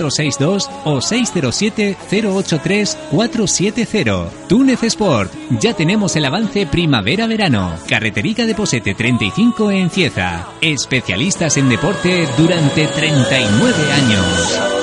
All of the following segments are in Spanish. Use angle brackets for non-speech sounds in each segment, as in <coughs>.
062 o 607-083-470. Túnez Sport. Ya tenemos el avance primavera-verano. Carreterica de Posete 35 en Cieza. Especialistas en deporte durante 39 años.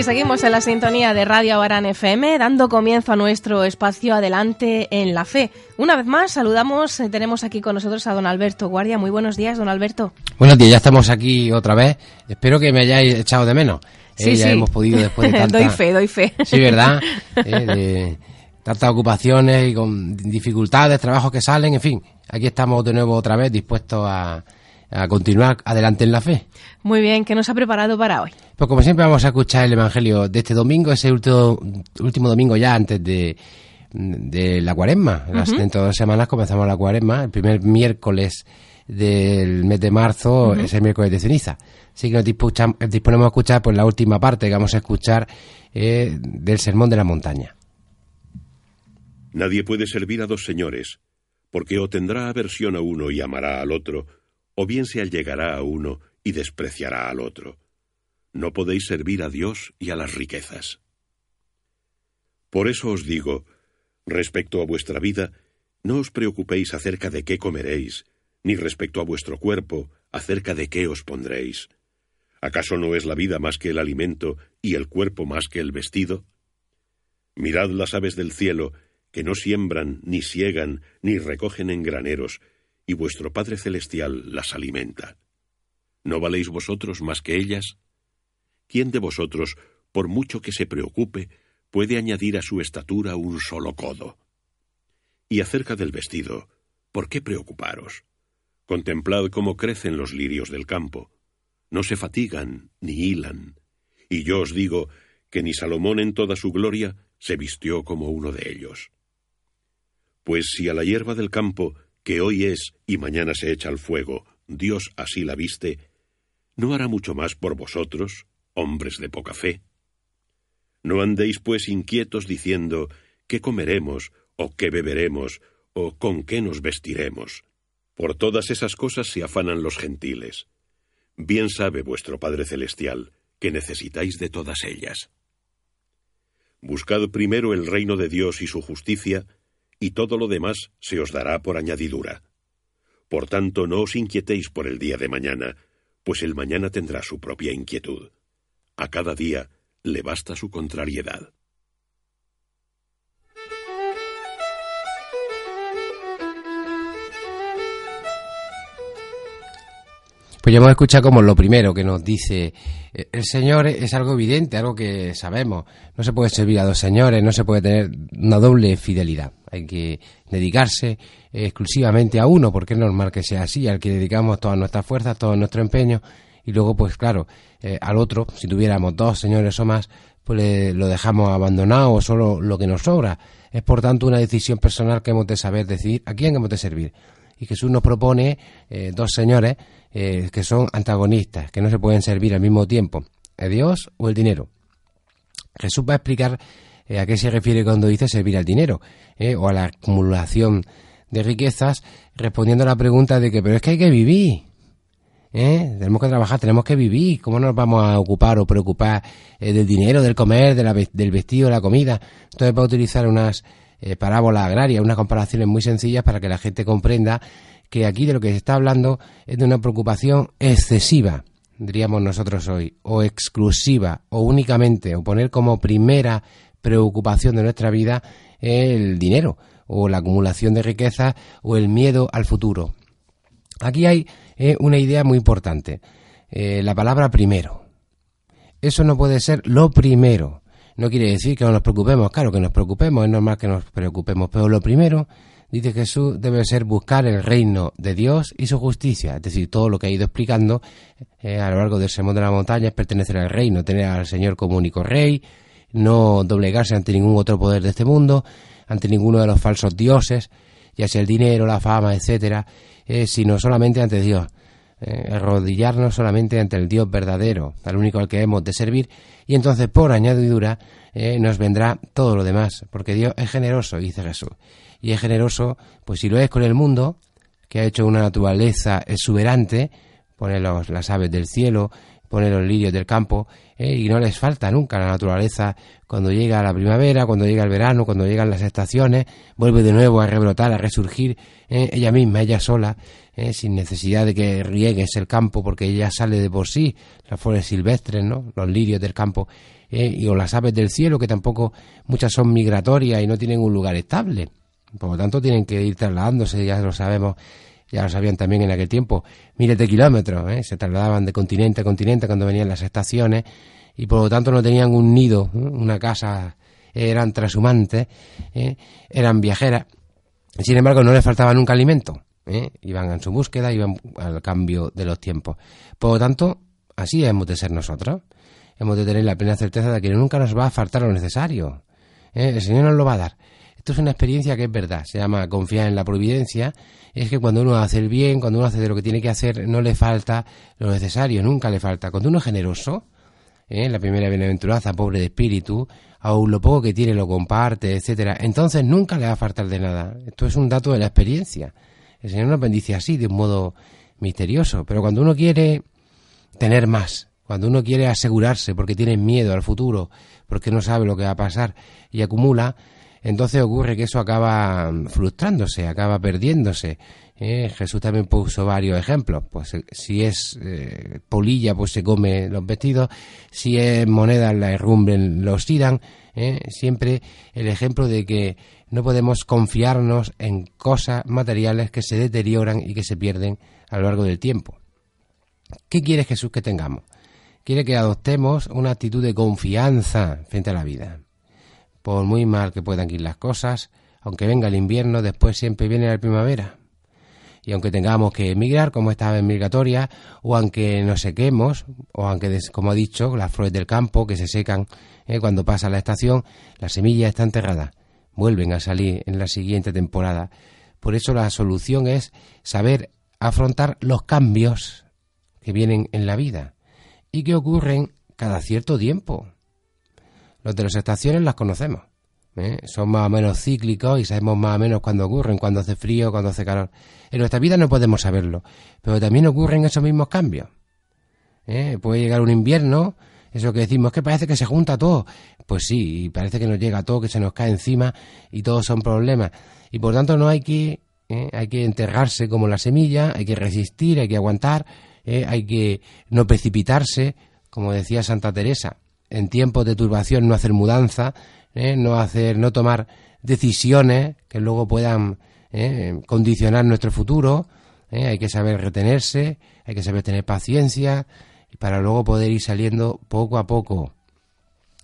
Y seguimos en la sintonía de Radio Barán FM, dando comienzo a nuestro espacio Adelante en la Fe. Una vez más, saludamos, eh, tenemos aquí con nosotros a don Alberto Guardia. Muy buenos días, don Alberto. Buenos días, ya estamos aquí otra vez. Espero que me hayáis echado de menos. Sí, Eh, sí. Ya hemos podido después de <laughs> tanta... doy fe, doy fe. Sí, ¿verdad? <laughs> Eh, de tantas ocupaciones y con dificultades, trabajos que salen, en fin. Aquí estamos de nuevo otra vez dispuestos a, a continuar adelante en la fe. Muy bien, ¿qué nos ha preparado para hoy? Pues como siempre vamos a escuchar el Evangelio de este domingo, ese último, último domingo ya antes de, de la cuaresma. Las- Dentro de dos semanas comenzamos la cuaresma, el primer miércoles del mes de marzo es el miércoles de ceniza. Así que nos dispucham- disponemos a escuchar pues la última parte que vamos a escuchar eh, del Sermón de la Montaña. Nadie puede servir a dos señores, porque o tendrá aversión a uno y amará al otro, o bien se allegará a uno y despreciará al otro. No podéis servir a Dios y a las riquezas. Por eso os digo, respecto a vuestra vida, no os preocupéis acerca de qué comeréis, ni respecto a vuestro cuerpo, acerca de qué os pondréis. ¿Acaso no es la vida más que el alimento y el cuerpo más que el vestido? Mirad las aves del cielo, que no siembran, ni siegan, ni recogen en graneros, y vuestro Padre Celestial las alimenta. ¿No valéis vosotros más que ellas? ¿Quién de vosotros, por mucho que se preocupe, puede añadir a su estatura un solo codo? Y acerca del vestido, ¿por qué preocuparos? Contemplad cómo crecen los lirios del campo. No se fatigan ni hilan. Y yo os digo que ni Salomón en toda su gloria se vistió como uno de ellos. Pues si a la hierba del campo, que hoy es y mañana se echa al fuego, Dios así la viste, ¿no hará mucho más por vosotros, hombres de poca fe? No andéis pues inquietos diciendo ¿qué comeremos? o ¿qué beberemos? o ¿con qué nos vestiremos? Por todas esas cosas se afanan los gentiles. Bien sabe vuestro Padre Celestial que necesitáis de todas ellas. Buscad primero el reino de Dios y su justicia, y todo lo demás se os dará por añadidura. Por tanto, no os inquietéis por el día de mañana, pues el mañana tendrá su propia inquietud. A cada día le basta su contrariedad. Pues ya hemos escuchado como lo primero que nos dice eh, el Señor es algo evidente, algo que sabemos. No se puede servir a dos señores, no se puede tener una doble fidelidad. Hay que dedicarse eh, exclusivamente a uno, porque es normal que sea así, al que dedicamos todas nuestras fuerzas, todo nuestro empeño, y luego, pues claro, eh, al otro, si tuviéramos dos señores o más, pues le- lo dejamos abandonado o solo lo que nos sobra. Es por tanto una decisión personal que hemos de saber decidir a quién hemos de servir y Jesús nos propone eh, dos señores eh, que son antagonistas, que no se pueden servir al mismo tiempo, el Dios o el dinero. Jesús va a explicar eh, a qué se refiere cuando dice servir al dinero o a la acumulación de riquezas, respondiendo a la pregunta de que, pero es que hay que vivir. ¿Eh? Tenemos que trabajar, tenemos que vivir. ¿Cómo nos vamos a ocupar o preocupar eh, del dinero, del comer, de la del vestido, de la comida? Entonces va a utilizar unas eh, parábolas agrarias, unas comparaciones muy sencillas para que la gente comprenda que aquí de lo que se está hablando es de una preocupación excesiva, diríamos nosotros hoy, o exclusiva, o únicamente, o poner como primera preocupación de nuestra vida el dinero, o la acumulación de riquezas, o el miedo al futuro. Aquí hay eh, una idea muy importante, eh, la palabra primero. Eso no puede ser lo primero. No quiere decir que no nos preocupemos, claro que nos preocupemos, es normal que nos preocupemos, pero lo primero, dice Jesús, debe ser buscar el reino de Dios y su justicia, es decir, todo lo que ha ido explicando eh, a lo largo del Sermón de la Montaña es pertenecer al reino, tener al Señor como único rey, no doblegarse ante ningún otro poder de este mundo, ante ninguno de los falsos dioses, ya sea el dinero, la fama, etcétera, eh, sino solamente ante Dios. Eh, arrodillarnos solamente ante el Dios verdadero, al único al que hemos de servir, y entonces por añadidura eh, nos vendrá todo lo demás, porque Dios es generoso, dice Jesús. Y es generoso, pues si lo es con el mundo, que ha hecho una naturaleza exuberante, pone los, las aves del cielo, pone los lirios del campo, eh, y no les falta nunca la naturaleza cuando llega la primavera, cuando llega el verano, cuando llegan las estaciones, vuelve de nuevo a rebrotar, a resurgir ella misma, ella sola, ¿eh? sin necesidad de que riegues el campo porque ella sale de por sí, las flores silvestres, ¿no? los lirios del campo, ¿eh? y o las aves del cielo que tampoco muchas son migratorias y no tienen un lugar estable. Por lo tanto tienen que ir trasladándose, ya lo sabemos, ya lo sabían también en aquel tiempo, miles de kilómetros, ¿eh? se trasladaban de continente a continente cuando venían las estaciones y por lo tanto no tenían un nido, una casa, eran transhumantes, eran viajeras. Sin embargo, no les faltaba nunca alimento. ¿eh? iban en su búsqueda, iban al cambio de los tiempos. Por lo tanto, así hemos de ser nosotros. Hemos de tener la plena certeza de que nunca nos va a faltar lo necesario. ¿eh? El Señor nos lo va a dar. Esto es una experiencia que es verdad, se llama confiar en la providencia. Es que cuando uno hace el bien, cuando uno hace de lo que tiene que hacer, no le falta lo necesario, nunca le falta. Cuando uno es generoso, ¿eh? la primera bienaventuranza, pobre de espíritu, aún lo poco que tiene lo comparte, etcétera, entonces nunca le va a faltar de nada. Esto es un dato de la experiencia. El Señor nos bendice así, de un modo misterioso. Pero cuando uno quiere tener más, cuando uno quiere asegurarse porque tiene miedo al futuro, porque no sabe lo que va a pasar y acumula, entonces ocurre que eso acaba frustrándose, acaba perdiéndose. ¿eh? Jesús también puso varios ejemplos. Pues eh, si es eh, polilla, pues se come los vestidos. Si es moneda, la herrumbren, los tiran. Siempre el ejemplo de que no podemos confiarnos en cosas materiales que se deterioran y que se pierden a lo largo del tiempo. ¿Qué quiere Jesús que tengamos? Quiere que adoptemos una actitud de confianza frente a la vida. Por muy mal que puedan ir las cosas, aunque venga el invierno, después siempre viene la primavera. Y aunque tengamos que emigrar, como esta vez migratoria, o aunque nos sequemos, o aunque, como ha dicho, las flores del campo que se secan eh, cuando pasa la estación, la semilla está enterrada vuelven a salir en la siguiente temporada. Por eso la solución es saber afrontar los cambios que vienen en la vida y que ocurren cada cierto tiempo. Los de las estaciones las conocemos. ¿eh? Son más o menos cíclicos y sabemos más o menos cuándo ocurren, cuando hace frío, cuando hace calor. En nuestra vida no podemos saberlo, pero también ocurren esos mismos cambios. ¿eh? Puede llegar un invierno eso que decimos, que parece que se junta todo. Pues sí, y parece que nos llega todo, que se nos cae encima y todos son problemas. Y por tanto no hay que, ¿eh? hay que enterrarse como la semilla, hay que resistir, hay que aguantar, ¿eh? hay que no precipitarse, como decía Santa Teresa. En tiempos de turbación no hacer mudanza, ¿eh? no hacer, no tomar decisiones que luego puedan condicionar nuestro futuro. Hay que saber retenerse, hay que saber tener paciencia, para luego poder ir saliendo poco a poco.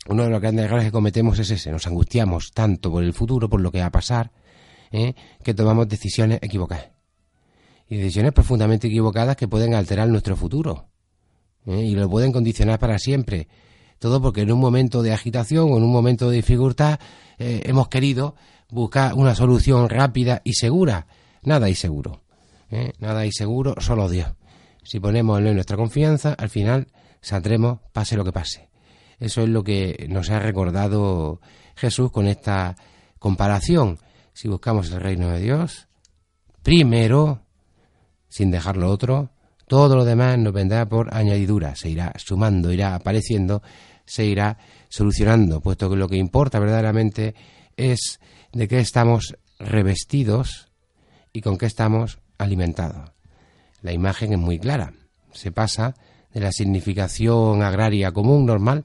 Uno de los grandes errores que cometemos es ese, nos angustiamos tanto por el futuro, por lo que va a pasar, ¿eh? que tomamos decisiones equivocadas. Y decisiones profundamente equivocadas que pueden alterar nuestro futuro ¿eh? y lo pueden condicionar para siempre. Todo porque en un momento de agitación o en un momento de dificultad eh, hemos querido buscar una solución rápida y segura. Nada y seguro. Nada y seguro, solo Dios si ponemos en nuestra confianza, al final saldremos pase lo que pase. Eso es lo que nos ha recordado Jesús con esta comparación. Si buscamos el reino de Dios, primero, sin dejar lo otro, todo lo demás nos vendrá por añadidura, se irá sumando, irá apareciendo, se irá solucionando, puesto que lo que importa verdaderamente es de qué estamos revestidos y con qué estamos alimentados la imagen es muy clara. Se pasa de la significación agraria común, normal,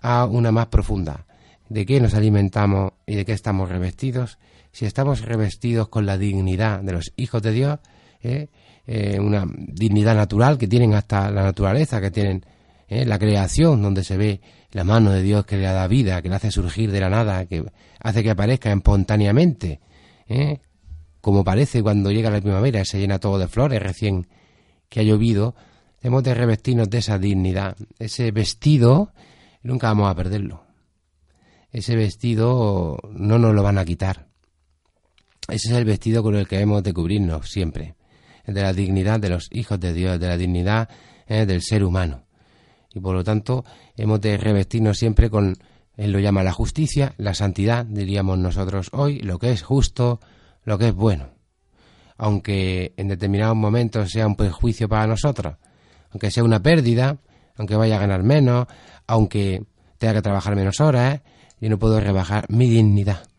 a una más profunda. ¿De qué nos alimentamos y de qué estamos revestidos? Si estamos revestidos con la dignidad de los hijos de Dios, ¿eh? Eh, una dignidad natural que tienen hasta la naturaleza, que tienen ¿eh? la creación, donde se ve la mano de Dios que le da vida, que le hace surgir de la nada, que hace que aparezca espontáneamente, como parece cuando llega la primavera, se llena todo de flores recién que ha llovido, hemos de revestirnos de esa dignidad. Ese vestido nunca vamos a perderlo. Ese vestido no nos lo van a quitar. ese es el vestido con el que hemos de cubrirnos siempre, de la dignidad de los hijos de Dios, de la dignidad eh, del ser humano. Y por lo tanto hemos de revestirnos siempre con, él lo llama la justicia, la santidad, diríamos nosotros hoy, lo que es justo, lo que es bueno. Aunque en determinados momentos sea un perjuicio para nosotros, aunque sea una pérdida, aunque vaya a ganar menos, aunque tenga que trabajar menos horas, yo no puedo rebajar mi dignidad.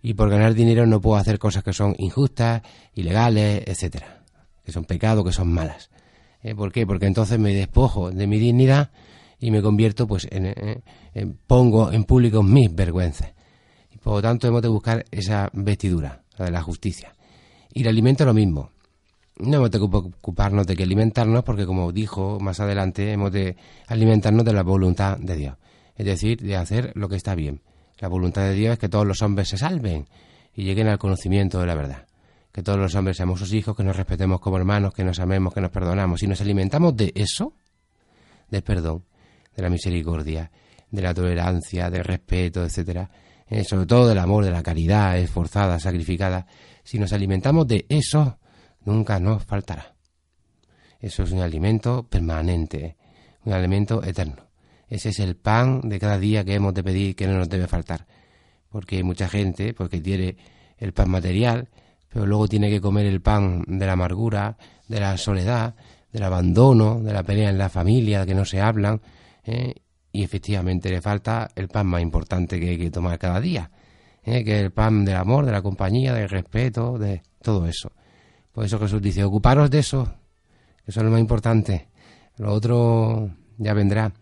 Y por ganar dinero no puedo hacer cosas que son injustas, ilegales, etcétera, que son pecados, que son malas. ¿Eh? ¿Por qué? Porque entonces me despojo de mi dignidad y me convierto, pues, en, pongo en público mis vergüenzas. Y por lo tanto hemos de buscar esa vestidura, la de la justicia. Y el alimento lo mismo. No hemos de ocuparnos de que alimentarnos, porque como dijo más adelante, hemos de alimentarnos de la voluntad de Dios. Es decir, de hacer lo que está bien. La voluntad de Dios es que todos los hombres se salven y lleguen al conocimiento de la verdad que todos los hombres seamos sus hijos, que nos respetemos como hermanos, que nos amemos, que nos perdonamos. Y nos alimentamos de eso, del perdón, de la misericordia, de la tolerancia, del respeto, etcétera, eh, sobre todo del amor, de la caridad esforzada, sacrificada. Si nos alimentamos de eso, nunca nos faltará. Eso es un alimento permanente, un alimento eterno. Ese es el pan de cada día que hemos de pedir que no nos debe faltar. Porque hay mucha gente, porque tiene el pan material, pero luego tiene que comer el pan de la amargura, de la soledad, del abandono, de la pelea en la familia, que no se hablan, ¿eh? y efectivamente le falta el pan más importante que hay que tomar cada día, ¿eh? que es el pan del amor, de la compañía, del respeto, de todo eso. Por eso Jesús dice, ocuparos de eso, eso es lo más importante, lo otro ya vendrá.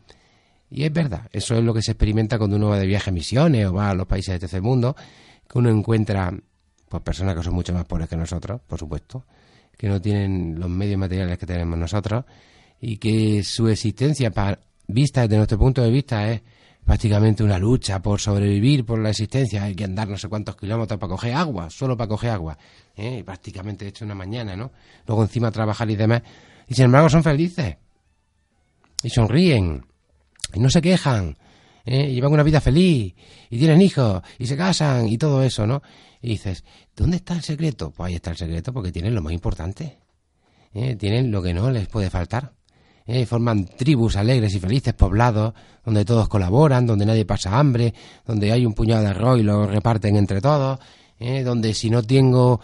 Y es verdad, eso es lo que se experimenta cuando uno va de viaje a misiones o va a los países de tercer mundo, que uno encuentra pues personas que son mucho más pobres que nosotros, por supuesto, que no tienen los medios materiales que tenemos nosotros y que su existencia, vista desde nuestro punto de vista, es prácticamente una lucha por sobrevivir, por la existencia. Hay que andar no sé cuántos kilómetros para coger agua, solo para coger agua. ¿eh? prácticamente hecho una mañana, ¿no? Luego encima trabajar y demás. Y sin embargo son felices. Y sonríen. Y no se quejan. ¿eh? llevan una vida feliz y tienen hijos y se casan y todo eso, ¿no? Y dices, ¿dónde está el secreto? Pues ahí está el secreto porque tienen lo más importante. ¿eh? Tienen lo que no les puede faltar. ¿eh? Forman tribus alegres y felices, poblados, donde todos colaboran, donde nadie pasa hambre, donde hay un puñado de arroz y lo reparten entre todos. ¿eh? donde si no tengo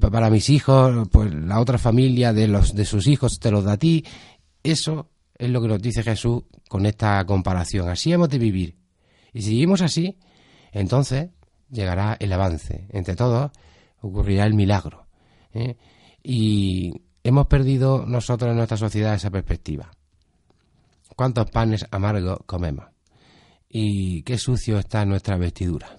para mis hijos, pues la otra familia de los de sus hijos te los da a ti. Eso es lo que nos dice Jesús con esta comparación. Así hemos de vivir. Y si seguimos así, entonces llegará el avance. Entre todos ocurrirá el milagro. ¿eh? Y hemos perdido nosotros en nuestra sociedad esa perspectiva. ¿Cuántos panes amargos comemos? Y qué sucio está nuestra vestidura.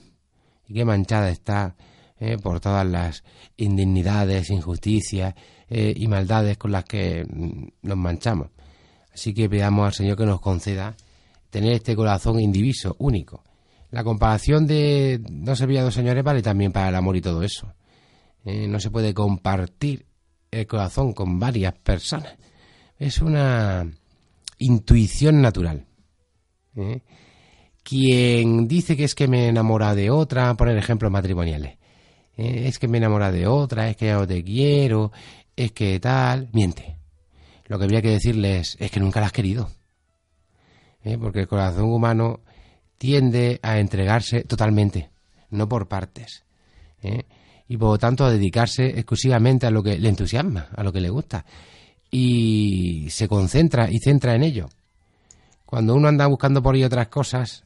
Y qué manchada está ¿eh? por todas las indignidades, injusticias eh, y maldades con las que mm, nos manchamos. Así que pedamos al Señor que nos conceda tener este corazón indiviso, único. La comparación de dos señores vale también para el amor y todo eso. Eh, no se puede compartir el corazón con varias personas. Es una intuición natural. ¿eh? Quien dice que es que me enamora de otra, poner ejemplos matrimoniales, ¿eh? es que me enamora de otra, es que ya no te quiero, es que tal, miente lo que habría que decirles es que nunca la has querido. ¿eh? Porque el corazón humano tiende a entregarse totalmente, no por partes. ¿eh? Y por lo tanto a dedicarse exclusivamente a lo que le entusiasma, a lo que le gusta. Y se concentra y centra en ello. Cuando uno anda buscando por ahí otras cosas,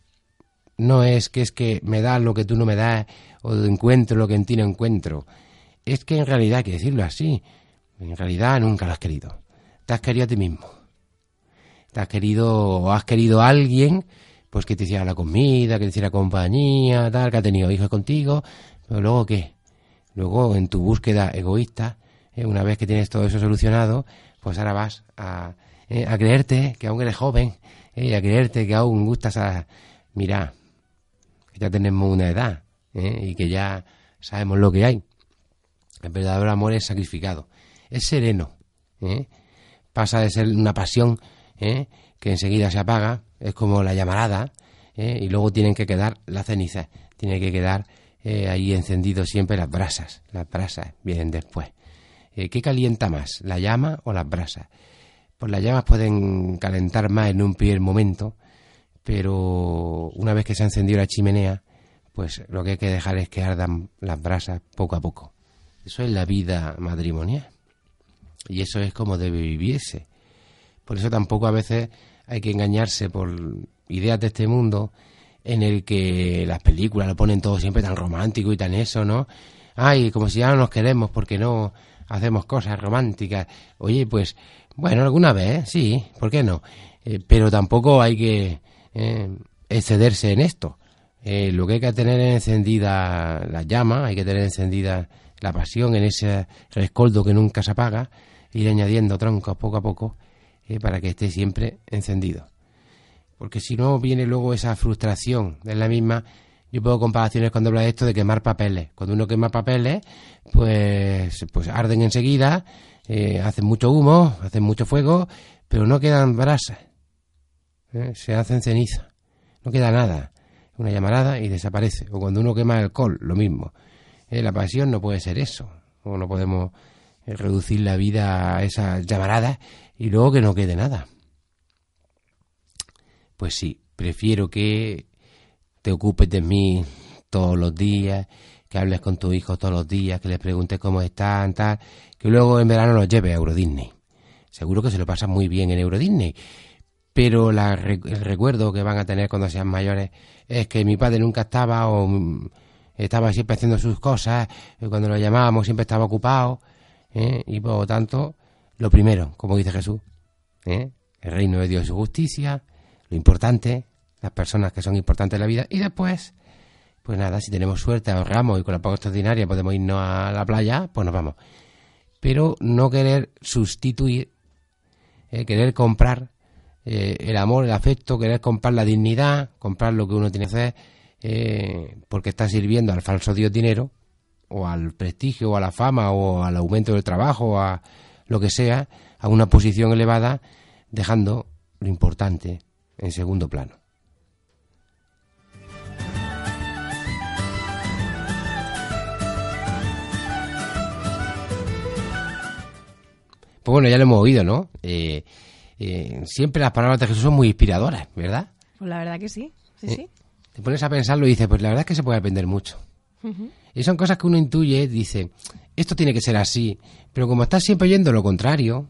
no es que es que me da lo que tú no me das o encuentro lo que en ti no encuentro. Es que en realidad hay que decirlo así. En realidad nunca lo has querido te has querido a ti mismo. Te has querido o has querido a alguien pues que te hiciera la comida, que te hiciera compañía, tal, que ha tenido hijos contigo, pero luego qué? Luego en tu búsqueda egoísta, eh, una vez que tienes todo eso solucionado, pues ahora vas a, eh, creerte que aún eres joven, eh, a creerte que aún gustas a... Mira, que ya tenemos una edad y que ya sabemos lo que hay. El verdadero amor es sacrificado, es sereno, ¿eh? Pasa de ser una pasión ¿eh? que enseguida se apaga, es como la llamarada, ¿eh? y luego tienen que quedar las cenizas, tiene que quedar eh, ahí encendido siempre las brasas. Las brasas vienen después. Eh, ¿Qué calienta más, la llama o las brasas? Pues las llamas pueden calentar más en un primer momento, pero una vez que se ha encendido la chimenea, pues lo que hay que dejar es que ardan las brasas poco a poco. Eso es la vida matrimonial. Y eso es como debe vivirse. Por eso tampoco a veces hay que engañarse por ideas de este mundo en el que las películas lo ponen todo siempre tan romántico y tan eso, ¿no? Ay, como si ya no nos queremos porque no hacemos cosas románticas. Oye, pues, bueno, alguna vez, sí, ¿por qué no? Eh, pero tampoco hay que eh, excederse en esto. Eh, lo que hay que tener encendida la llama, hay que tener encendida la pasión en ese rescoldo que nunca se apaga, ir añadiendo troncos poco a poco para que esté siempre encendido porque si no viene luego esa frustración de la misma. Yo pongo comparaciones cuando habla de esto de quemar papeles. Cuando uno quema papeles, pues, pues arden enseguida, eh, hacen mucho humo, hacen mucho fuego, pero no quedan brasas. ¿eh? Se hacen ceniza. No queda nada. Una llamarada y desaparece. O cuando uno quema alcohol, lo mismo. ¿Eh? La pasión no puede ser eso. O no podemos eh, reducir la vida a esas llamaradas y luego que no quede nada. Pues sí, prefiero que te ocupes de mí todos los días, que hables con tu hijo todos los días, que le preguntes cómo están, tal, que luego en verano los lleves a Euro Disney. Seguro que se lo pasa muy bien en Euro Disney. Pero el recuerdo que van a tener cuando sean mayores es que mi padre nunca estaba o estaba siempre haciendo sus cosas, cuando lo llamábamos siempre estaba ocupado, ¿eh? y por lo tanto, lo primero, como dice Jesús, ¿eh? el reino de Dios y su justicia, lo importante, las personas que son importantes en la vida, y después, pues nada, si tenemos suerte, ahorramos y con la paga extraordinaria podemos irnos a la playa, pues nos vamos. Pero no querer sustituir, eh, querer comprar eh, el amor, el afecto, querer comprar la dignidad, comprar lo que uno tiene que hacer, eh, porque está sirviendo al falso Dios dinero, o al prestigio, o a la fama, o al aumento del trabajo, o a lo que sea, a una posición elevada, dejando lo importante, en segundo plano. Pues bueno, ya lo hemos oído, ¿no? Eh, eh, siempre las palabras de Jesús son muy inspiradoras, ¿verdad? Pues la verdad que sí, sí, Eh, sí. Te pones a pensarlo y dices, pues la verdad es que se puede aprender mucho. Y son cosas que uno intuye, dice, esto tiene que ser así, pero como estás siempre oyendo lo contrario,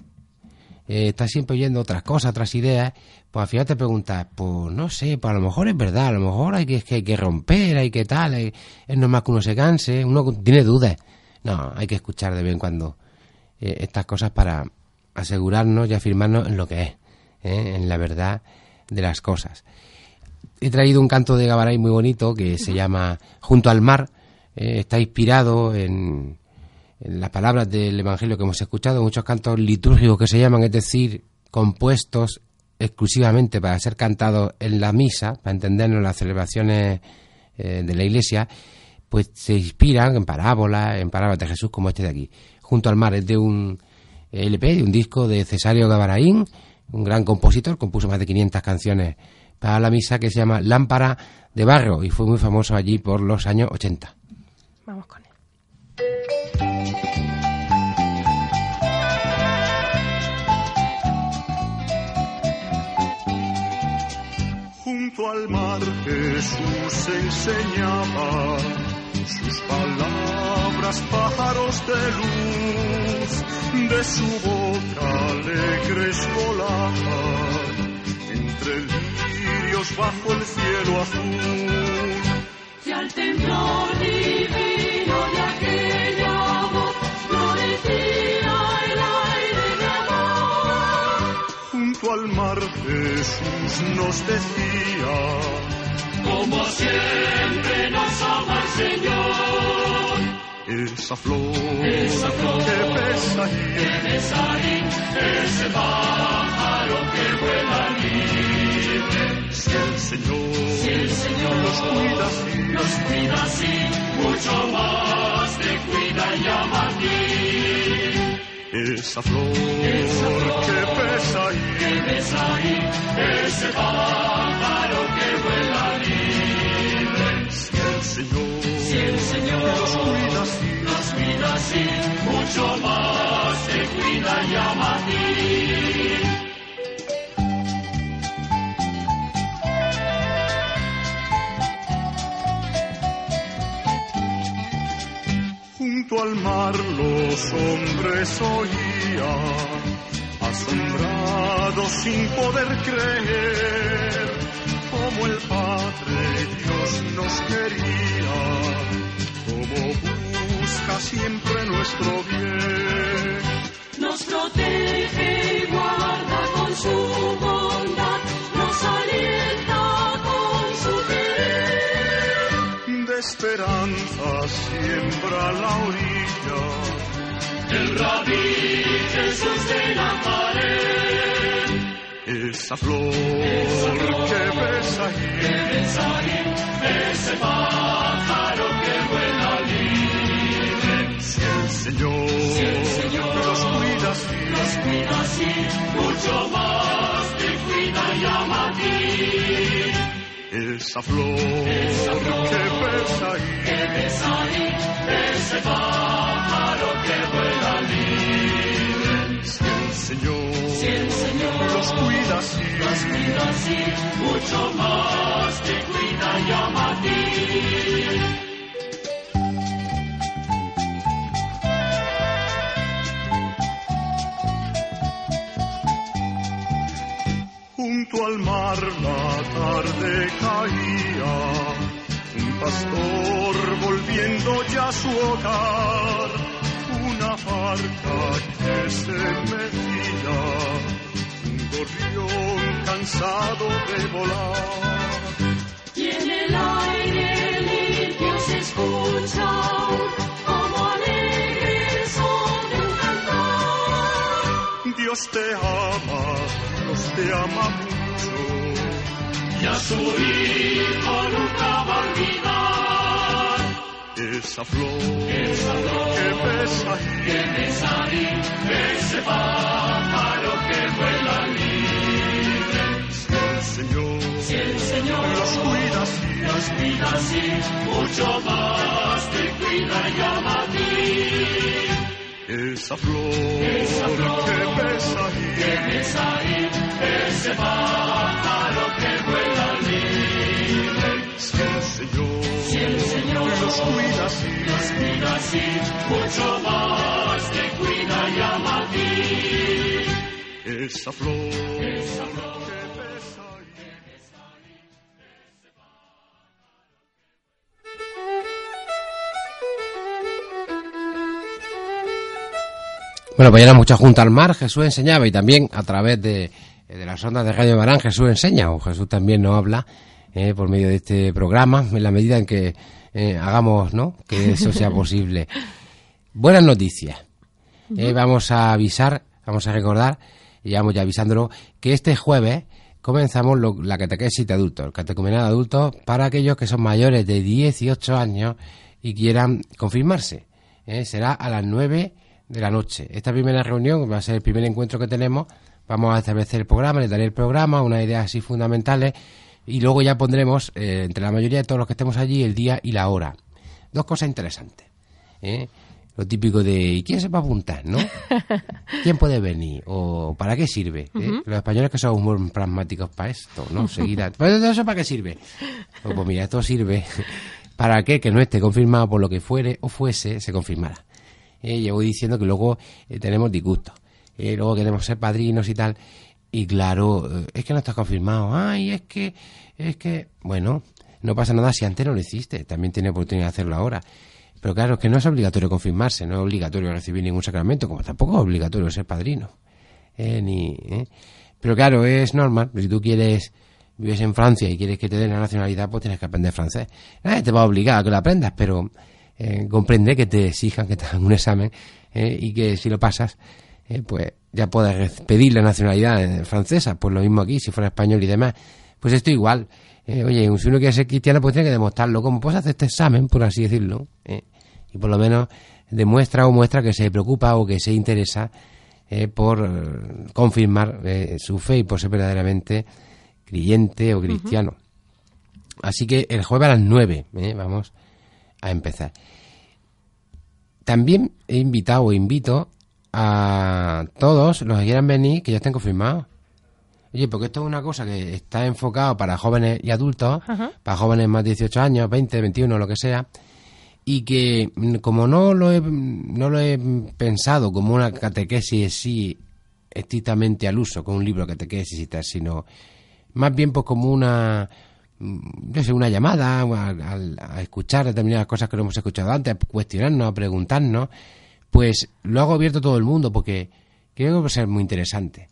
eh, estás siempre oyendo otras cosas, otras ideas, pues al final te preguntas, pues no sé, pues a lo mejor es verdad, a lo mejor hay que, es que, hay que romper, hay que tal, hay- es normal que uno se canse, uno tiene dudas. No, hay que escuchar de vez en cuando eh, estas cosas para asegurarnos y afirmarnos en lo que es, ¿eh? en la verdad de las cosas. He traído un canto de Gabaray muy bonito que se llama Junto al mar. Eh, está inspirado en, las palabras del Evangelio que hemos escuchado, muchos cantos litúrgicos que se llaman, es decir, compuestos exclusivamente para ser cantados en la misa, para entendernos en las celebraciones eh, de la Iglesia, pues se inspiran en parábolas, en palabras de Jesús como este de aquí. Junto al mar es de un LP, de un disco de Cesario Gavaraín, un gran compositor, compuso más de 500 canciones para la misa que se llama Lámpara de Barro y fue muy famoso allí por los años 80. Vamos con él. Junto al mar Jesús enseñaba sus palabras pájaros de luz, de su boca alegres volaban, entre lirios bajo el cielo azul. Y al temblor divino mar Jesús nos decía, Como siempre nos ama el Señor. esa flor, Esa flor que pesa ahí, que ahí, ese pájaro que vuela libre. si el Señor, Si el Señor nos cuida así, nos cuida así, mucho más te cuida y ama a ti. Esa flor, que pesa ahí, que ves ahí, ese pájaro que vuela libre. si el Señor, Si el Señor, los cuida así, los cuida así, mucho más te cuida y ama a ti. Al mar los hombres oían, asombrados sin poder creer, como el Padre Dios nos quería, como busca siempre nuestro bien. Nos protege y guarda con su bondad, esperanza siembra la orilla, El rabí Jesús de Nazaret, esa flor que ves ahí, ves ahí, ese pájaro que vuela libre. si el Señor, los cuida así, Los cuida así, mucho más te cuida y ama a ti. Esa flor que ves ahí. Que ves ahí, ese pájaro que vuela libre. Si el Señor, Si el Señor los cuida así, los cuida así, mucho más te cuida y ama a ti. Junto al mar la tarde caía, un pastor volviendo ya a su hogar, una barca que se mecía, un gorrión cansado de volar. Y en el aire limpio se escucha Dios te ama, Dios te ama mucho. Y a su hijo nunca va a olvidar. Esa flor, Esa flor que ves ahí, que ves ahí, ese pájaro que vuela libre. el Señor, Si el Señor los cuida así, los cuida así, mucho más te cuida y ama a ti. Esa flor, Esa flor que ves ahí, Que ves ahí, ese pájaro que vuela libre. si el Señor, Si el Señor los cuida así, los cuida así, mucho más te cuida y ama a ti. esa flor, Esa flor Bueno, pues ya era mucha junta al mar, Jesús enseñaba y también a través de, de las ondas de Radio Marán Jesús enseña o Jesús también nos habla eh, por medio de este programa en la medida en que eh, hagamos ¿no? que eso sea <laughs> posible. Buenas noticias. Eh, vamos a avisar, vamos a recordar, y vamos ya avisándolo, que este jueves comenzamos lo- la catequesis de adultos, el catecumenado de adultos para aquellos que son mayores de 18 años y quieran confirmarse. Eh, será a las 9 de la noche. Esta primera reunión va a ser el primer encuentro que tenemos. Vamos a establecer el programa, les daré el programa, unas ideas así fundamentales y luego ya pondremos eh, entre la mayoría de todos los que estemos allí el día y la hora. Dos cosas interesantes. ¿eh? Lo típico de ¿y quién se va a apuntar? ¿no? <laughs> ¿Quién puede venir? ¿O para qué sirve? ¿eh? Los españoles que somos muy pragmáticos para esto, ¿no? Seguir a... <laughs> ¿Pero eso para qué sirve? Pues, pues mira, esto sirve <laughs> para que, que no esté confirmado por lo que fuere o fuese, se confirmara. Eh, llevo diciendo que luego eh, tenemos disgustos. Eh, luego queremos ser padrinos y tal. Y claro, eh, es que no está confirmado. Ay, es que, es que, bueno, no pasa nada si antes no lo hiciste. También tiene oportunidad de hacerlo ahora. Pero claro, es que no es obligatorio confirmarse, no es obligatorio recibir ningún sacramento, como tampoco es obligatorio ser padrino. Eh, ni. Pero claro, es normal. Si tú quieres, vives en Francia y quieres que te den la nacionalidad, pues tienes que aprender francés. Nadie te va a obligar a que lo aprendas, pero eh, comprende que te exijan que te hagan un examen eh, y que si lo pasas, eh, pues ya puedes pedir la nacionalidad eh, francesa. Pues lo mismo aquí, si fuera español y demás. Pues esto igual. Oye, si uno quiere ser cristiano, pues tiene que demostrarlo. ¿Cómo puedes hacer este examen, por así decirlo? y por lo menos demuestra o muestra que se preocupa o que se interesa eh, por confirmar eh, su fe y por ser verdaderamente creyente o cristiano. Así que el jueves a las 9 eh, vamos a empezar. También he invitado o invito a todos los que quieran venir que ya estén confirmados. Oye, porque esto es una cosa que está enfocado para jóvenes y adultos, Ajá. para jóvenes más de 18 años, 20, 21, lo que sea, y que mm, como no lo he, no lo he pensado como una catequesis sí estrictamente al uso, con un libro catequesis y tal, sino más bien pues como una no sé, una llamada a, a- escuchar determinadas cosas que no hemos escuchado antes, a cuestionarnos, a preguntarnos, pues lo hago abierto a todo el mundo porque creo que va a ser muy interesante.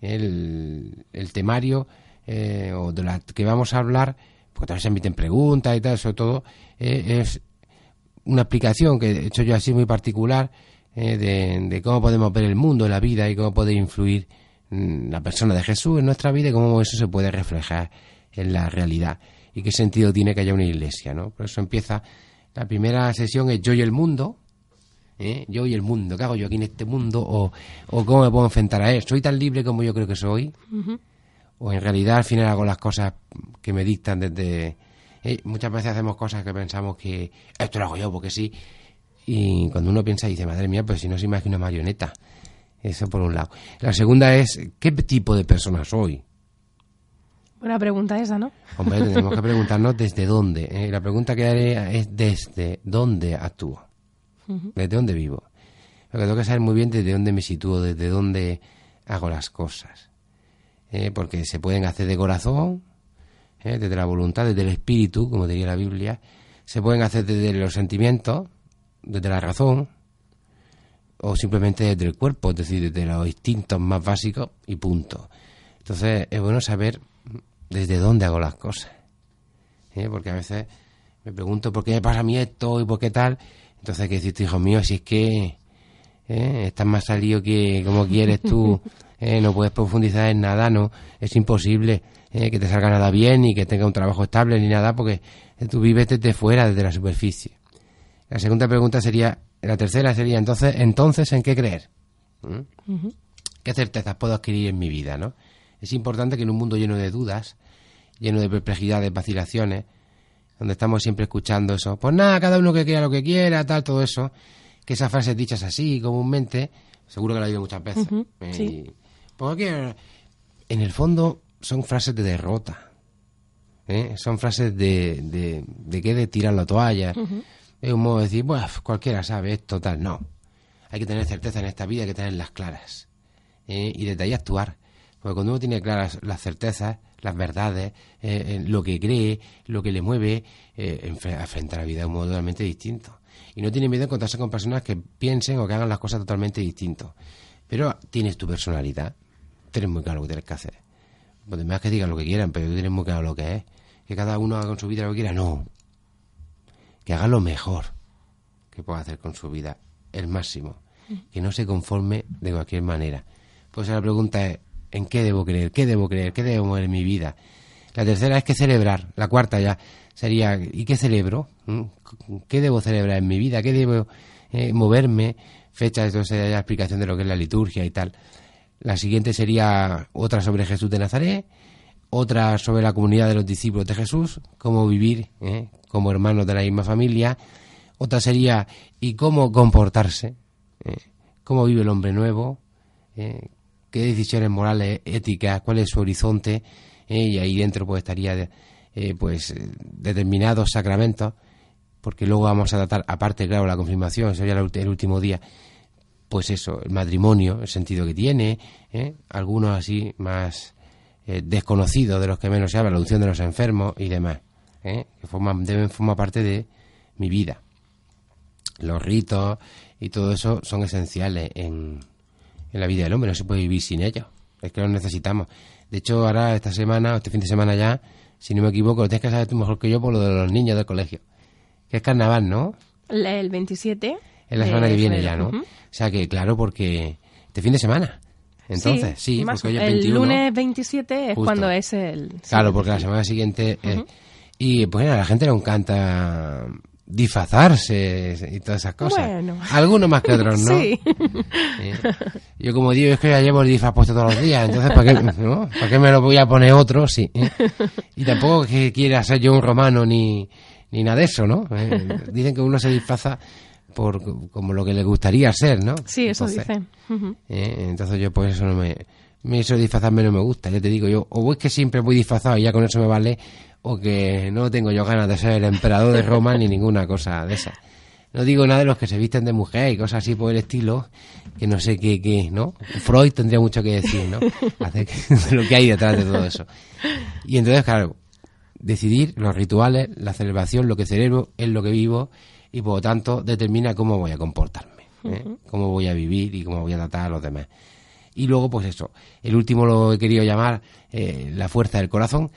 El, el temario eh, o de la que vamos a hablar, porque también se emiten preguntas y tal, sobre todo, eh, es una aplicación que he hecho yo así muy particular eh, de, de cómo podemos ver el mundo, la vida y cómo puede influir mm, la persona de Jesús en nuestra vida y cómo eso se puede reflejar en la realidad y qué sentido tiene que haya una iglesia, ¿no? Por eso empieza la primera sesión es yo y el mundo, ¿eh? yo y el mundo, ¿qué hago yo aquí en este mundo? O, o cómo me puedo enfrentar a él, ¿soy tan libre como yo creo que soy? o en realidad al final hago las cosas que me dictan desde... eh, muchas veces hacemos cosas que pensamos que esto lo hago yo porque sí, y cuando uno piensa dice, madre mía, pues si no soy más que una marioneta. Eso por un lado. La segunda es, ¿qué tipo de persona soy? Buena pregunta esa, ¿no? Hombre, tenemos que preguntarnos desde dónde. ¿eh? La pregunta que haré es desde dónde actúo, desde dónde vivo. Lo que tengo que saber muy bien desde dónde me sitúo, desde dónde hago las cosas. ¿eh? Porque se pueden hacer de corazón, ¿eh? desde la voluntad, desde el espíritu, como diría la Biblia. Se pueden hacer desde los sentimientos, desde la razón, o simplemente desde el cuerpo, es decir, desde los instintos más básicos y punto. Entonces es bueno saber desde dónde hago las cosas. ¿eh? Porque a veces me pregunto por qué me pasa a mí esto y por qué tal. Entonces hay que decirte, hijo mío, si es que ¿eh? estás más salido que como quieres tú, ¿eh? no puedes profundizar en nada, no, es imposible que te salga nada bien y que tenga un trabajo estable ni nada, porque tú vives desde fuera, desde la superficie. La segunda pregunta sería, la tercera sería, entonces, entonces ¿en qué creer? ¿Mm? ¿Qué certezas puedo adquirir en mi vida, no? Es importante que en un mundo lleno de dudas, lleno de perplejidades, vacilaciones, donde estamos siempre escuchando eso, pues nada, cada uno que quiera lo que quiera, tal, todo eso, que esas frases dichas así comúnmente, seguro que la he oído muchas veces. Eh, sí. porque en el fondo son frases de derrota. ¿eh? Son frases de, de, de que de tirar la toalla. Es un modo de decir, bueno, cualquiera sabe esto, tal. No. Hay que tener certeza en esta vida, hay que tenerlas claras. ¿eh? Y desde ahí actuar. Porque cuando uno tiene claras las certezas, las verdades, eh, eh, lo que cree, lo que le mueve, eh, la vida de un modo totalmente distinto. Y no tiene miedo de encontrarse con personas que piensen o que hagan las cosas totalmente distintos. Pero tienes tu personalidad, tienes muy claro lo que tienes que hacer. Los demás que digan lo que quieran, pero tienes muy claro lo que es. Que cada uno haga con su vida lo que quiera, no. Que haga lo mejor que pueda hacer con su vida, el máximo. Que no se conforme de cualquier manera. Pues la pregunta es, ¿en qué debo creer? ¿Qué debo creer? ¿Qué debo mover en mi vida? La tercera es que celebrar. La cuarta ya sería, ¿y qué celebro? ¿Mm? ¿Qué debo celebrar en mi vida? ¿Qué debo eh, moverme? Fechas, entonces la explicación de lo que es la liturgia y tal. La siguiente sería otra sobre Jesús de Nazaret, otra sobre la comunidad de los discípulos de Jesús, cómo vivir ¿eh? como hermanos de la misma familia, otra sería y cómo comportarse, ¿eh? cómo vive el hombre nuevo, ¿eh? Qué decisiones morales, éticas, cuál es su horizonte, ¿eh? y ahí dentro pues estaría eh, pues eh, determinados sacramentos, porque luego vamos a tratar, aparte claro, la confirmación, el ulti- el último día, pues eso, el matrimonio, el sentido que tiene, ¿eh? algunos así más eh, desconocidos de los que menos se habla, la unción de los enfermos y demás, que forman, deben formar parte de mi vida. Los ritos y todo eso son esenciales en, en la vida del hombre, no se puede vivir sin ellos, es que los necesitamos. De hecho, ahora esta semana, o este fin de semana ya, si no me equivoco, lo tienes que saber tú mejor que yo por lo de los niños del colegio, que es carnaval, ¿no? El- El 27. Es la semana que viene febrero. ya, ¿no? O sea que, claro, porque este fin de semana. Entonces, sí, más porque hoy es el 21. lunes 27 es Justo. cuando es el... Claro, porque la semana siguiente... eh, y pues a la gente le encanta disfrazarse y todas esas cosas. Bueno. Algunos más que <laughs> otros, ¿no? Sí. Eh, Yo como digo, es que ya llevo el disfraz puesto todos los días, entonces ¿para qué, <laughs> no? ¿Para qué me lo voy a poner otro? Sí. ¿eh? Y tampoco es que quiera ser yo un romano ni, ni nada de eso, ¿no? Eh, dicen que uno se disfraza por como lo que le gustaría ser, ¿no? Sí, eso Entonces, dicen. Eh, entonces yo pues eso no me, eso disfrazarme no me gusta, ya te digo yo, o es que siempre voy disfrazado y ya con eso me vale, o que no tengo yo ganas de ser el emperador de Roma ni ninguna cosa de esa. No digo nada de los que se visten de mujer y cosas así por el estilo, que no sé qué, qué ¿no? Freud tendría mucho que decir, ¿no? De lo que hay detrás de todo eso. Y entonces, claro, decidir los rituales, la celebración, lo que celebro es lo que vivo y por lo tanto determina cómo voy a comportarme, ¿eh? cómo voy a vivir y cómo voy a tratar a los demás. Y luego, pues eso, el último lo he querido llamar eh, la fuerza del corazón,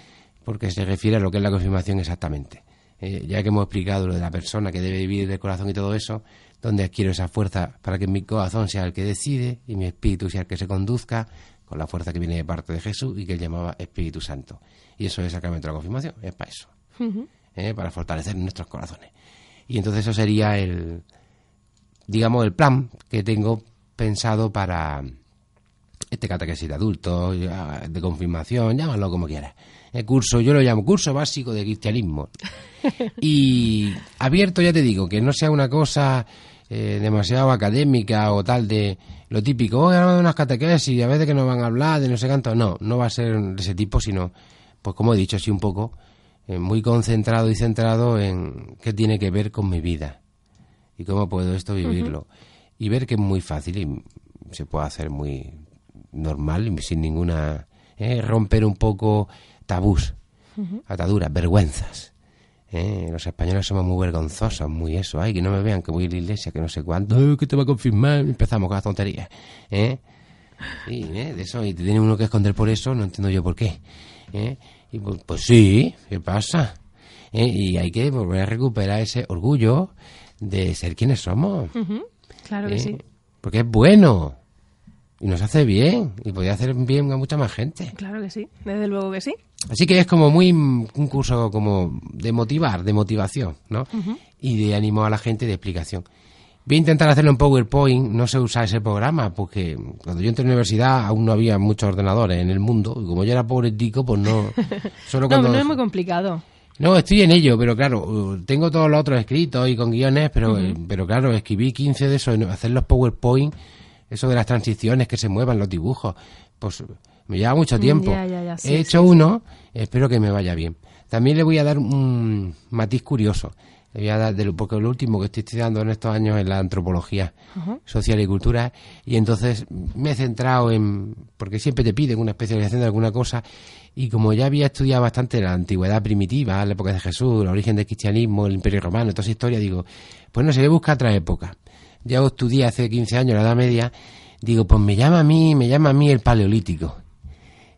porque se refiere a lo que es la confirmación exactamente. Eh, ya que hemos explicado lo de la persona que debe vivir del corazón y todo eso, donde adquiero esa fuerza para que mi corazón sea el que decide y mi espíritu sea el que se conduzca, con la fuerza que viene de parte de Jesús y que él llamaba Espíritu Santo. Y eso es el sacramento de la confirmación, es para eso, ¿eh? para fortalecer nuestros corazones. Y entonces eso sería el, digamos, el plan que tengo pensado para este catequesis de adultos, de confirmación, llámalo como quieras. El curso, yo lo llamo curso básico de cristianismo. Y abierto, ya te digo, que no sea una cosa eh, demasiado académica o tal de lo típico, oh, ahora unas catequesis y a veces que nos van a hablar de no sé cuánto. No, no va a ser de ese tipo, sino, pues como he dicho, así un poco, eh, muy concentrado y centrado en qué tiene que ver con mi vida y cómo puedo esto vivirlo. Y ver que es muy fácil y se puede hacer muy normal y sin ninguna... eh, romper un poco tabús, ataduras, vergüenzas. Eh, los españoles somos muy vergonzosos, muy eso, ay, que no me vean que voy a la iglesia, que no sé cuánto, "Ay, que te va a confirmar, empezamos con las tonterías. ¿eh? Y eh, de eso, y te tiene uno que esconder por eso, no entiendo yo por qué. ¿eh? Y pues, pues sí, ¿qué pasa? ¿Eh? Y hay que volver a recuperar ese orgullo de ser quienes somos. Claro que ¿eh? sí. Porque es bueno. Y nos hace bien. Y podría hacer bien a mucha más gente. Claro que sí. Desde luego que sí. Así que es como muy un curso como de motivar, de motivación, ¿no? Y de ánimo a la gente, de explicación. Voy a intentar hacerlo en PowerPoint, no sé usar ese programa, porque cuando yo entré en la universidad aún no había muchos ordenadores en el mundo, y como yo era pobre tico, pues no... <laughs> Solo No, cuando... no es muy complicado. No, estoy en ello, pero claro, uh, tengo todos los otros escritos y con guiones, pero, eh, pero claro, escribí 15 de esos, hacer los PowerPoint, eso de las transiciones, que se muevan los dibujos, pues me lleva mucho Mm, tiempo. ya, ya, ya, sí, He hecho sí. uno, espero que me vaya bien. También le voy a dar un matiz curioso, le voy a dar, de lo- porque lo último que estoy estudiando en estos años es la antropología social y cultura, y entonces me he centrado en, porque siempre te piden una especialización de alguna cosa, y como ya había estudiado bastante la antigüedad primitiva, la época de Jesús, el origen del cristianismo, el imperio romano, toda esa historia, digo, pues no sé, voy a buscar otra época. Ya estudié hace 15 años la Edad Media, digo, pues me llama a mí, me llama a mí el paleolítico.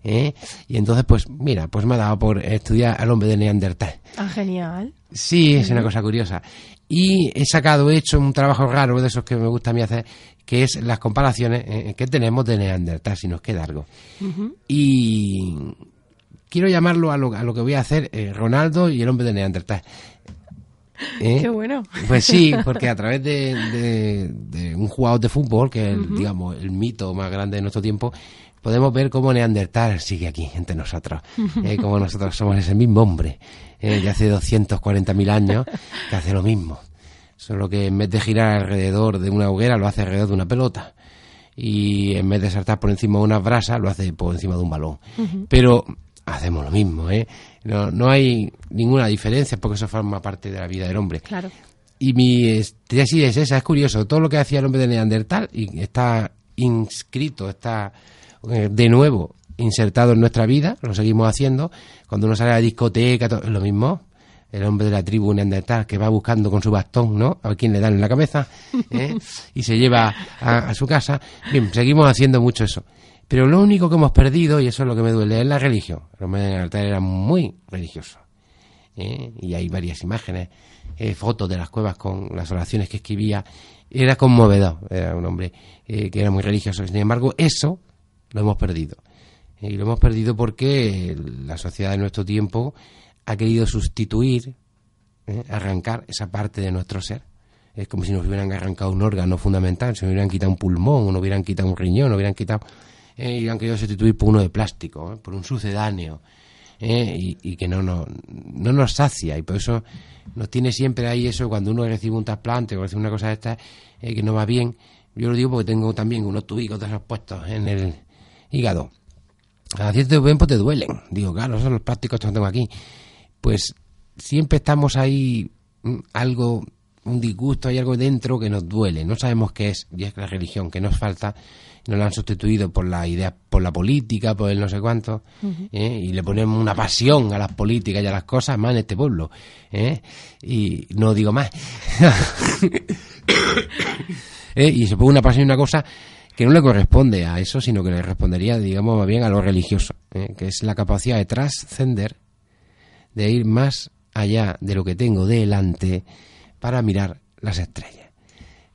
¿eh? Y entonces, pues mira, pues me ha dado por estudiar al hombre de Neandertal. Ah, genial. Sí, es una cosa curiosa. Y he sacado, he hecho un trabajo raro de esos que me gusta a mí hacer, que es las comparaciones eh, que tenemos de Neandertal, si nos queda algo. Y quiero llamarlo a lo, a lo que voy a hacer, eh, Ronaldo y el hombre de Neandertal. ¿Eh? Qué bueno. Pues sí, <laughs> porque a través de, de- de un jugador de fútbol, que es, el, digamos, el mito más grande de nuestro tiempo, podemos ver cómo Neandertal sigue aquí, entre nosotros. Eh, como nosotros somos ese mismo hombre, eh, de hace 240.000 años, que hace lo mismo. Solo que en vez de girar alrededor de una hoguera, lo hace alrededor de una pelota. Y en vez de saltar por encima de una brasa, lo hace por encima de un balón. Pero hacemos lo mismo, ¿eh? No, no hay ninguna diferencia porque eso forma parte de la vida del hombre. Claro. Y mi es- tesis es esa, es curioso, todo lo que hacía el hombre de Neandertal y está inscrito, está eh, de nuevo insertado en nuestra vida, lo seguimos haciendo, cuando uno sale a la discoteca, to- es lo mismo, el hombre de la tribu Neandertal que va buscando con su bastón, ¿no? A ver quién le dan en la cabeza, ¿eh? <laughs> y se lleva a, a su casa. Bien, seguimos haciendo mucho eso. Pero lo único que hemos perdido, y eso es lo que me duele, es la religión. El hombre de Neandertal era muy religioso. ¿eh? y hay varias imágenes, eh, fotos de las cuevas con las oraciones que escribía. Era conmovedor, era un hombre eh, que era muy religioso. Sin embargo, eso lo hemos perdido. Y lo hemos perdido porque la sociedad de nuestro tiempo ha querido sustituir, arrancar esa parte de nuestro ser. Es como si nos hubieran arrancado un órgano fundamental, si nos hubieran quitado un pulmón, o nos hubieran quitado un riñón, nos hubieran quitado... eh, y han querido sustituir por uno de plástico, ¿eh? por un sucedáneo ¿eh? y, y que no nos, no nos sacia y por eso nos tiene siempre ahí eso cuando uno recibe un trasplante o recibe una cosa de estas eh, que no va bien. Yo lo digo porque tengo también unos tubicos de esos puestos en el hígado. A cierto tiempo te duelen. Digo, claro, son los plásticos que tengo aquí. Pues siempre estamos ahí mm, algo un disgusto, hay algo dentro que nos duele, no sabemos qué es, y es la religión, que nos falta, nos la han sustituido por la idea, por la política, por el no sé cuánto, ¿eh? y le ponemos una pasión a las políticas y a las cosas más en este pueblo, ¿eh? y no digo más. <coughs> ¿Eh? Y se pone una pasión y una cosa que no le corresponde a eso, sino que le respondería, digamos, más bien a lo religioso, que es la capacidad de trascender, de ir más allá de lo que tengo delante para mirar las estrellas.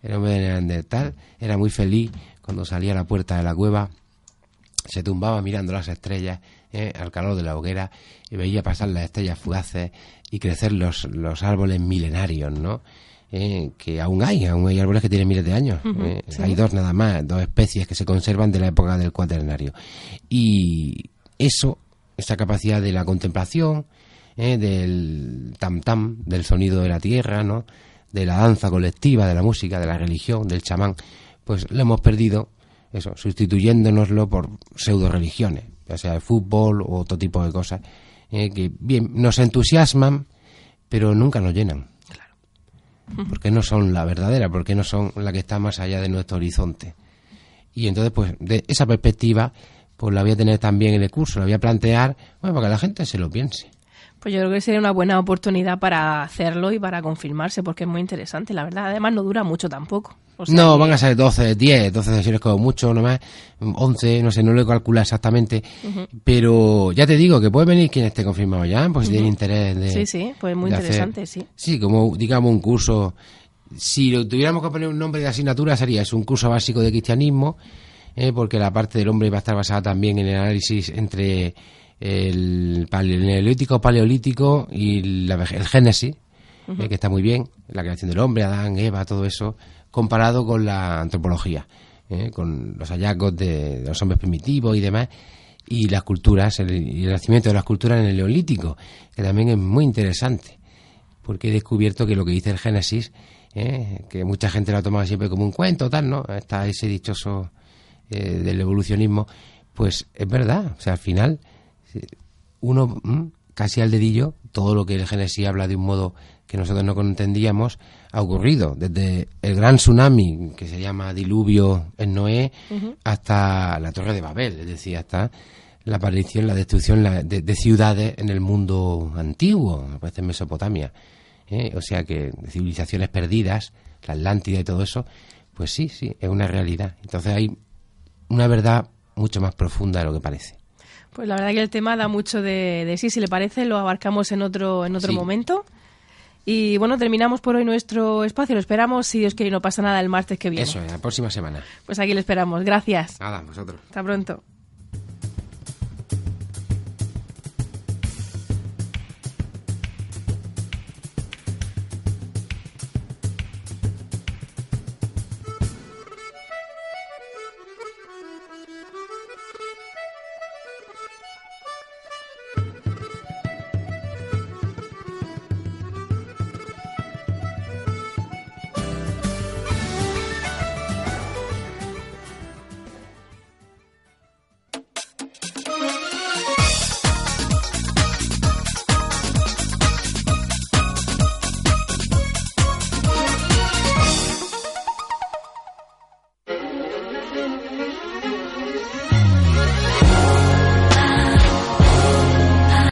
El hombre de Neandertal era muy feliz cuando salía a la puerta de la cueva, se tumbaba mirando las estrellas ¿eh? al calor de la hoguera y veía pasar las estrellas fugaces y crecer los, los árboles milenarios, ¿no? Eh, que aún hay, aún hay árboles que tienen miles de años. ¿eh? sí. Hay dos nada más, dos especies que se conservan de la época del cuaternario. Y eso, esa capacidad de la contemplación, del tam tam, del sonido de la tierra, ¿no? de la danza colectiva, de la música, de la religión, del chamán, pues lo hemos perdido, eso, sustituyéndonoslo por pseudo religiones, ya sea de fútbol o otro tipo de cosas, ¿eh? que bien, nos entusiasman, pero nunca nos llenan. <laughs> Porque no son la verdadera, porque no son la que está más allá de nuestro horizonte. Y entonces, pues, de esa perspectiva, pues la voy a tener también en el curso, la voy a plantear, bueno, para que la gente se lo piense. Pues yo creo que sería una buena oportunidad para hacerlo y para confirmarse, porque es muy interesante, la verdad. Además, no dura mucho tampoco. O sea no, van a ser 12, 10, 12 sesiones como mucho, nomás, 11, no sé, no lo he calculado exactamente, pero ya te digo que puede venir quien esté confirmado ya, pues si tiene interés de... Sí, sí, pues muy hacer- interesante, sí. Sí, como digamos un curso, si lo tuviéramos que poner un nombre de asignatura sería es un curso básico de cristianismo, eh, porque la parte del hombre va a estar basada también en el análisis entre el paleo- el neolítico, paleolítico y la el Génesis, eh, que está muy bien, la creación del hombre, Adán, Eva, todo eso, comparado con la antropología, eh, con los hallazgos de, los hombres primitivos y demás, y las culturas, el, el nacimiento de las culturas en el neolítico, que también es muy interesante porque he descubierto que lo que dice el Génesis, ¿eh? que mucha gente lo ha tomado siempre como un cuento, tal, ¿no? Está ese dichoso eh, del evolucionismo, pues es verdad, o sea, al final, uno casi al dedillo, todo lo que el Génesis habla de un modo que nosotros no entendíamos, ha ocurrido, desde el gran tsunami, que se llama diluvio en Noé, hasta la Torre de Babel, es decir, hasta la aparición, la destrucción de, de ciudades en el mundo antiguo, parece en Mesopotamia. ¿eh? O sea que civilizaciones perdidas, la Atlántida y todo eso, pues sí, sí, es una realidad. Entonces hay una verdad mucho más profunda de lo que parece. Pues la verdad que el tema da mucho de, de sí, si le parece, lo abarcamos en otro, en otro Sí. momento. Y bueno, terminamos por hoy nuestro espacio. Lo esperamos, si Dios quiere y no pasa nada, el martes que viene. Eso, la próxima semana. Pues aquí le esperamos. Gracias. Nada, vosotros. Hasta pronto.